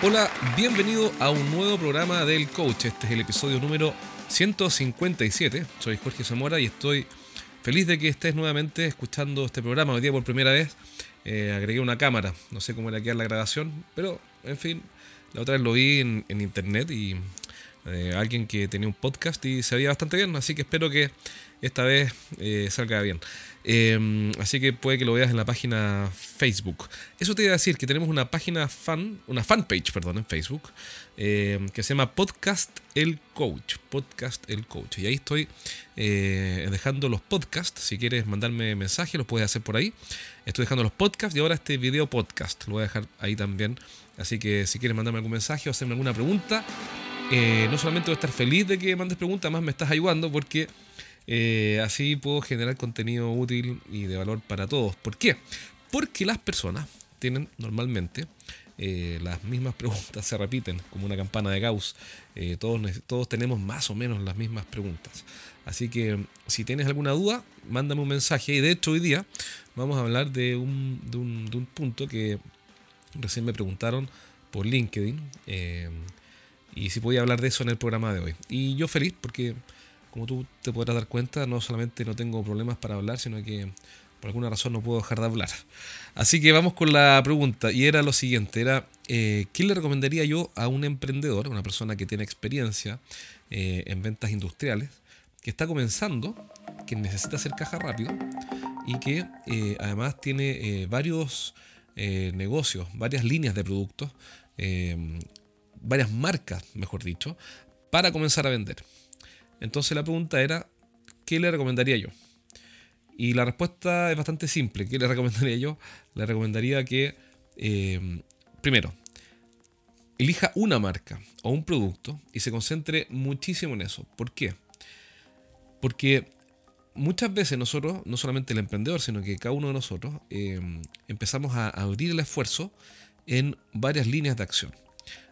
Hola, bienvenido a un nuevo programa del Coach. Este es el episodio número 157. Soy Jorge Zamora y estoy feliz de que estés nuevamente escuchando este programa. Hoy día por primera vez eh, agregué una cámara. No sé cómo era quedar la grabación, pero en fin, la otra vez lo vi en, internet y eh, alguien que tenía un podcast y se veía bastante bien, así que espero que esta vez eh, salga bien. Em, así que puede que lo veas en la página Facebook. Eso te iba a decir que tenemos una página fan, una fanpage, perdón, en Facebook, em, que se llama Podcast El Coach. Podcast El Coach. Y ahí estoy eh, dejando los podcasts. Si quieres mandarme mensaje, los puedes hacer por ahí. Estoy dejando los podcasts y ahora este video podcast. Lo voy a dejar ahí también. Así que si quieres mandarme algún mensaje o hacerme alguna pregunta, eh, no solamente voy a estar feliz de que mandes preguntas, más me estás ayudando porque eh, así puedo generar contenido útil y de valor para todos. ¿Por qué? Porque las personas tienen normalmente eh, las mismas preguntas, se repiten como una campana de Gauss. Todos, todos tenemos más o menos las mismas preguntas. Así que si tienes alguna duda, mándame un mensaje. Y de hecho hoy día vamos a hablar de un, de un punto que recién me preguntaron por LinkedIn. Y si podía hablar de eso en el programa de hoy. Y yo feliz porque como tú te podrás dar cuenta, no solamente no tengo problemas para hablar, sino que por alguna razón no puedo dejar de hablar. Así que vamos con la pregunta, y era lo siguiente, era, eh, ¿qué le recomendaría yo a un emprendedor, una persona que tiene experiencia eh, en ventas industriales, que está comenzando, que necesita hacer caja rápido y que eh, además tiene varios negocios, varias líneas de productos, varias marcas, mejor dicho, para comenzar a vender? Entonces la pregunta era, ¿qué le recomendaría yo? Y la respuesta es bastante simple. ¿Qué le recomendaría yo? Le recomendaría que, eh, primero, elija una marca o un producto y se concentre muchísimo en eso. ¿Por qué? Porque muchas veces nosotros, no solamente el emprendedor, sino que cada uno de nosotros, eh, empezamos a abrir el esfuerzo en varias líneas de acción.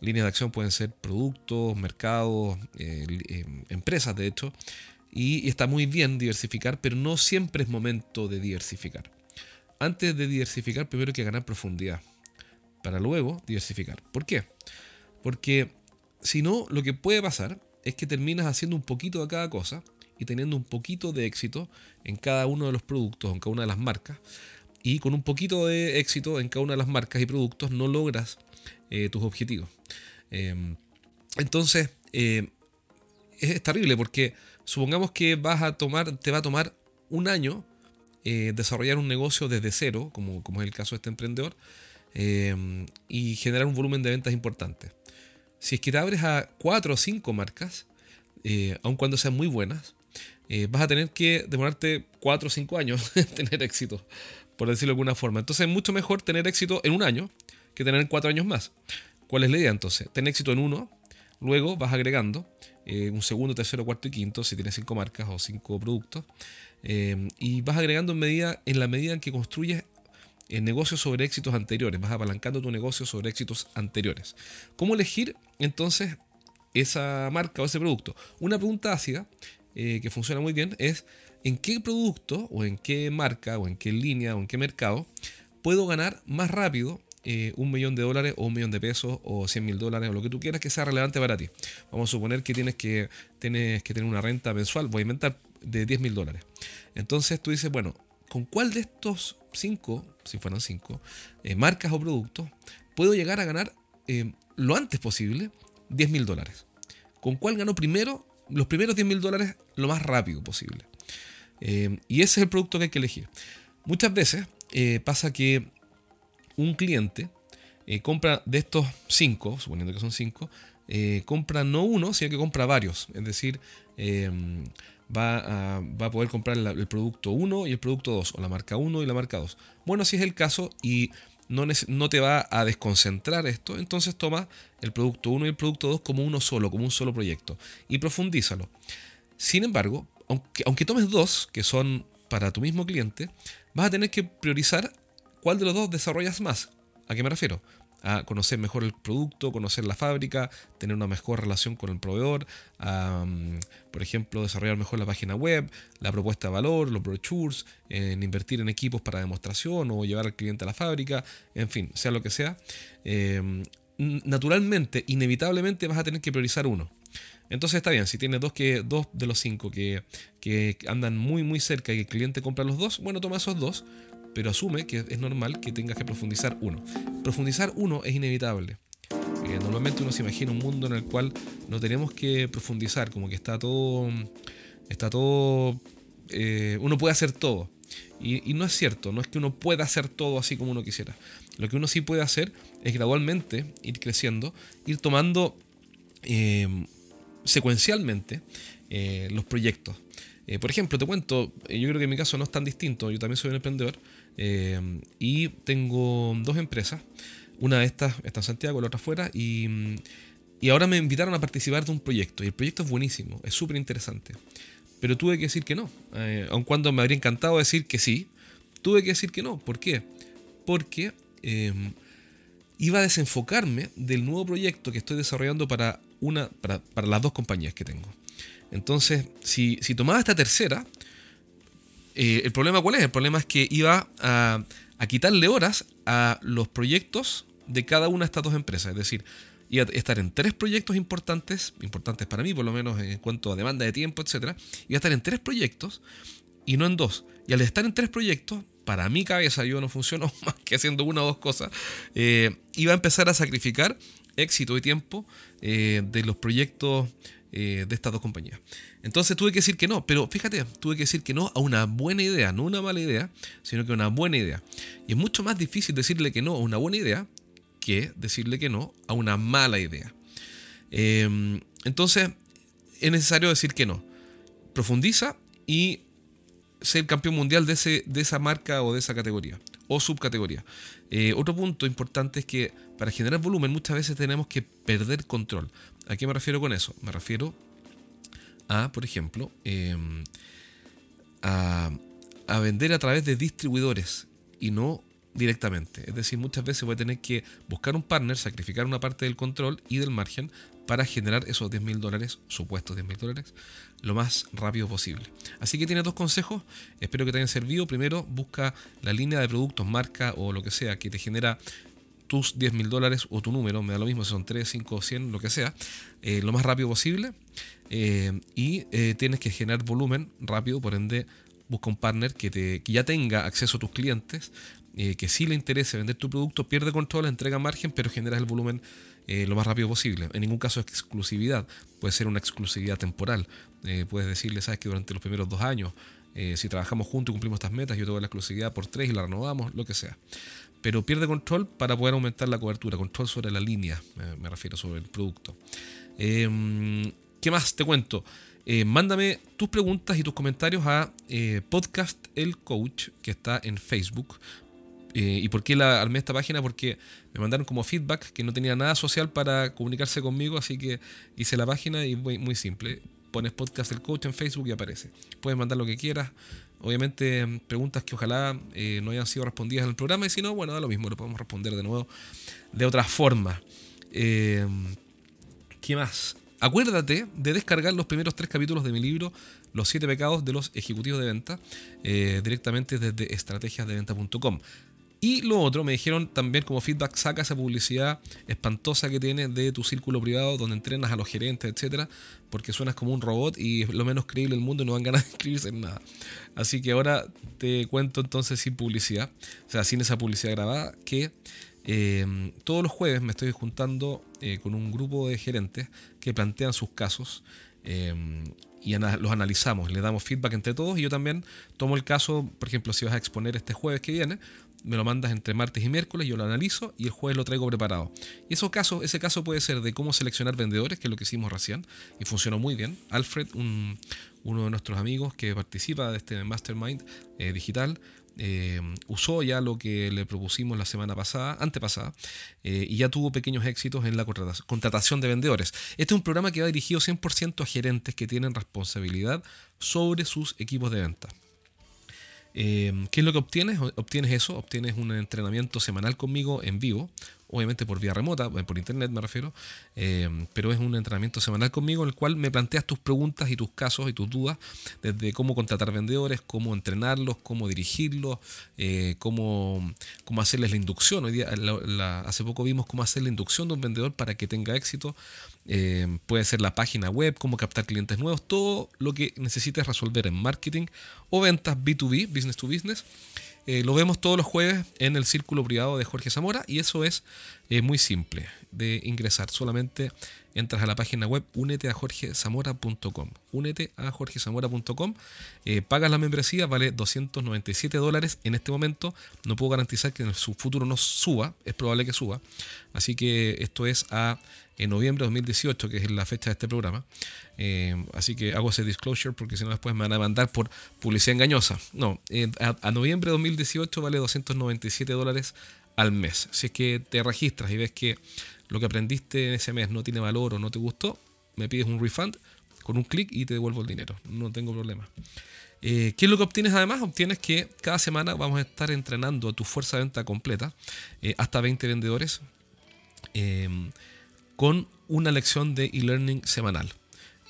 Líneas de acción pueden ser productos, mercados, eh, eh, empresas de hecho. Y, está muy bien diversificar, pero no siempre es momento de diversificar. Antes de diversificar, primero hay que ganar profundidad. Para luego diversificar. ¿Por qué? Porque si no, lo que puede pasar es que terminas haciendo un poquito de cada cosa y teniendo un poquito de éxito en cada uno de los productos, en cada una de las marcas. Y con un poquito de éxito en cada una de las marcas y productos no logras eh, tus objetivos. Em, entonces, eh, es terrible porque supongamos que vas a tomar, te va a tomar un año eh, desarrollar un negocio desde cero, como, es el caso de este emprendedor, em, y generar un volumen de ventas importante. Si es que te abres a cuatro o cinco marcas, aun cuando sean muy buenas, vas a tener que demorarte cuatro o cinco años en tener éxito, por decirlo de alguna forma. Entonces es mucho mejor tener éxito en un año que tener cuatro años más. ¿Cuál es la idea entonces? Tener éxito en uno, luego vas agregando eh, un segundo, tercero, cuarto y quinto, si tienes cinco marcas o cinco productos, eh, y vas agregando en, medida, en la medida en que construyes eh, negocios sobre éxitos anteriores, vas apalancando tu negocio sobre éxitos anteriores. ¿Cómo elegir entonces esa marca o ese producto? Una pregunta ácida que funciona muy bien es en qué producto o en qué marca o en qué línea o en qué mercado puedo ganar más rápido eh, un millón de dólares o un millón de pesos o 100 mil dólares o lo que tú quieras que sea relevante para ti. Vamos a suponer que tienes que, tienes que tener una renta mensual, voy a inventar, de 10 mil dólares. Entonces tú dices, bueno, ¿con cuál de estos cinco, si fueran cinco, eh, marcas o productos, puedo llegar a ganar eh, lo antes posible 10 mil dólares? ¿Con cuál gano primero los primeros 10 mil dólares lo más rápido posible? y ese es el producto que hay que elegir. Muchas veces pasa que un cliente eh, compra de estos cinco, suponiendo que son cinco, eh, compra no uno, sino que compra varios. Es decir, em, va, a, poder comprar el producto 1 y el producto 2, o la marca 1 y la marca 2. Bueno, si es el caso y no, no te va a desconcentrar esto, entonces toma el producto 1 y el producto 2 como uno solo, como un solo proyecto, y profundízalo. Sin embargo, aunque tomes dos, que son para tu mismo cliente, vas a tener que priorizar ¿Cuál de los dos desarrollas más? ¿A qué me refiero? A conocer mejor el producto, conocer la fábrica, tener una mejor relación con el proveedor, por ejemplo, desarrollar mejor la página web, la propuesta de valor, los brochures, invertir en equipos para demostración o llevar al cliente a la fábrica, en fin, sea lo que sea. Em, naturalmente, inevitablemente vas a tener que priorizar uno. Entonces está bien, si tienes dos, que, dos de los cinco que, que andan muy muy cerca y el cliente compra los dos, bueno, toma esos dos, pero asume que es normal que tengas que profundizar uno. Profundizar uno es inevitable. Eh, normalmente uno se imagina un mundo en el cual no tenemos que profundizar, como que está todo, está todo, eh, uno puede hacer todo. Y, no es cierto, no es que uno pueda hacer todo así como uno quisiera. Lo que uno sí puede hacer es gradualmente ir creciendo, ir tomando eh, secuencialmente los proyectos. Por ejemplo, te cuento, yo creo que en mi caso no es tan distinto, yo también soy un emprendedor y tengo dos empresas. Una de estas está en Santiago, la otra fuera, y, ahora me invitaron a participar de un proyecto. Y el proyecto es buenísimo, es súper interesante. Pero tuve que decir que no. Eh, aun cuando me habría encantado decir que sí, tuve que decir que no. ¿Por qué? Porque iba a desenfocarme del nuevo proyecto que estoy desarrollando para, una, para, las dos compañías que tengo. Entonces, si, tomaba esta tercera, eh, ¿el problema cuál es? El problema es que iba a, quitarle horas a los proyectos de cada una de estas dos empresas. Es decir, iba a estar en tres proyectos importantes, importantes para mí, por lo menos en cuanto a demanda de tiempo, etc. Iba a estar en tres proyectos y no en dos. Y al estar en tres proyectos, para mi cabeza yo no funciono más que haciendo una o dos cosas, eh, iba a empezar a sacrificar éxito y tiempo eh, de los proyectos eh, de estas dos compañías. Entonces tuve que decir que no, pero fíjate, tuve que decir que no a una buena idea, no una mala idea, sino que una buena idea. Y es mucho más difícil decirle que no a una buena idea que decirle que no a una mala idea. Em, entonces, es necesario decir que no. Profundiza y ser campeón mundial de, ese, de esa marca o de esa categoría o subcategoría. Eh, otro punto importante es que para generar volumen muchas veces tenemos que perder control. ¿A qué me refiero con eso? Me refiero a, por ejemplo, em, a, a vender a través de distribuidores y no directamente. Es decir, muchas veces voy a tener que buscar un partner, sacrificar una parte del control y del margen para generar esos 10 mil dólares, supuestos 10 mil dólares, lo más rápido posible. Así que tienes dos consejos, espero que te hayan servido. Primero, busca la línea de productos, marca o lo que sea que te genera tus 10 mil dólares o tu número, me da lo mismo si son 3, 5, 100, lo que sea, eh, lo más rápido posible. Eh, y eh, tienes que generar volumen rápido, por ende busca un partner que, te, que ya tenga acceso a tus clientes, que sí le interese vender tu producto, pierde control, entrega margen, pero generas el volumen lo más rápido posible. En ningún caso exclusividad, puede ser una exclusividad temporal. puedes decirle, sabes que durante los primeros dos años, si trabajamos juntos y cumplimos estas metas, yo te doy la exclusividad por tres y la renovamos, lo que sea pero pierde control para poder aumentar la cobertura, control sobre la línea, me, refiero, sobre el producto. Em, ¿Qué más te cuento? Eh, mándame tus preguntas y tus comentarios a eh, Podcast El Coach, que está en Facebook. Eh, ¿Y por qué la armé esta página? Porque me mandaron como feedback que no tenía nada social para comunicarse conmigo, así que hice la página y muy, muy simple. Pones Podcast El Coach en Facebook y aparece. Puedes mandar lo que quieras, Obviamente preguntas que ojalá eh, no hayan sido respondidas en el programa y si no, bueno, da lo mismo, lo podemos responder de nuevo de otra forma. Eh, ¿Qué más? Acuérdate de descargar los primeros tres capítulos de mi libro Los siete pecados de los ejecutivos de venta eh, directamente desde estrategiasdeventa.com. Y lo otro, me dijeron también como feedback, saca esa publicidad espantosa que tienes de tu círculo privado donde entrenas a los gerentes, etcétera, porque suenas como un robot y es lo menos creíble del mundo y no dan ganas de inscribirse en nada. Así que ahora te cuento entonces sin publicidad, o sea, sin esa publicidad grabada, que eh, todos los jueves me estoy juntando eh, con un grupo de gerentes que plantean sus casos. Eh, y los analizamos, le damos feedback entre todos y yo también tomo el caso, por ejemplo, si vas a exponer este jueves que viene, me lo mandas entre martes y miércoles, yo lo analizo y el jueves lo traigo preparado. Y eso caso, ese caso puede ser de cómo seleccionar vendedores, que es lo que hicimos recién, y funcionó muy bien. Alfred, uno de nuestros amigos que participa de este mastermind eh, digital, eh, usó ya lo que le propusimos la semana pasada, antepasada, eh, y ya tuvo pequeños éxitos en la contratación de vendedores. Este es un programa que va dirigido 100% a gerentes que tienen responsabilidad sobre sus equipos de venta. Eh, ¿Qué es lo que obtienes? Obtienes eso, obtienes un entrenamiento semanal conmigo en vivo, obviamente por vía remota, eh, por internet me refiero, eh, pero es un entrenamiento semanal conmigo en el cual me planteas tus preguntas y tus casos y tus dudas, desde cómo contratar vendedores, cómo entrenarlos, cómo dirigirlos, eh, cómo, cómo, hacerles la inducción. Hoy día, hace poco vimos cómo hacer la inducción de un vendedor para que tenga éxito. puede ser la página web, cómo captar clientes nuevos, todo lo que necesites resolver en marketing o ventas B2B, business to business. Eh, lo vemos todos los jueves en el círculo privado de Jorge Zamora y eso es eh, muy simple de ingresar. Solamente entras a la página web únete a jorgezamora.com. Únete a jorgezamora.com. Eh, pagas la membresía, vale 297 dólares en este momento. No puedo garantizar que en su futuro no suba, es probable que suba. Así que esto es a en noviembre de 2018, que es la fecha de este programa. Eh, así que hago ese disclosure porque si no después me van a mandar por publicidad engañosa. No, eh, a, a, noviembre de 2018 vale 297 dólares al mes. Si es que te registras y ves que lo que aprendiste en ese mes no tiene valor o no te gustó, me pides un refund con un clic y te devuelvo el dinero. No tengo problema. Eh, ¿Qué es lo que obtienes además? Obtienes que cada semana vamos a estar entrenando tu fuerza de venta completa, eh, hasta 20 vendedores, em, con una lección de e-learning semanal.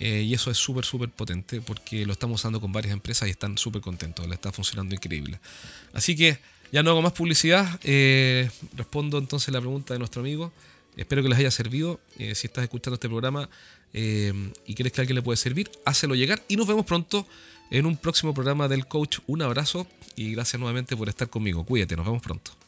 Eh, y eso es súper, súper potente porque lo estamos usando con varias empresas y están súper contentos, le está funcionando increíble. Así que ya no hago más publicidad, respondo entonces la pregunta de nuestro amigo. Espero que les haya servido. Eh, si estás escuchando este programa eh, y crees que alguien le puede servir, hácelo llegar. Y nos vemos pronto en un próximo programa del coach. Un abrazo y gracias nuevamente por estar conmigo. Cuídate, nos vemos pronto.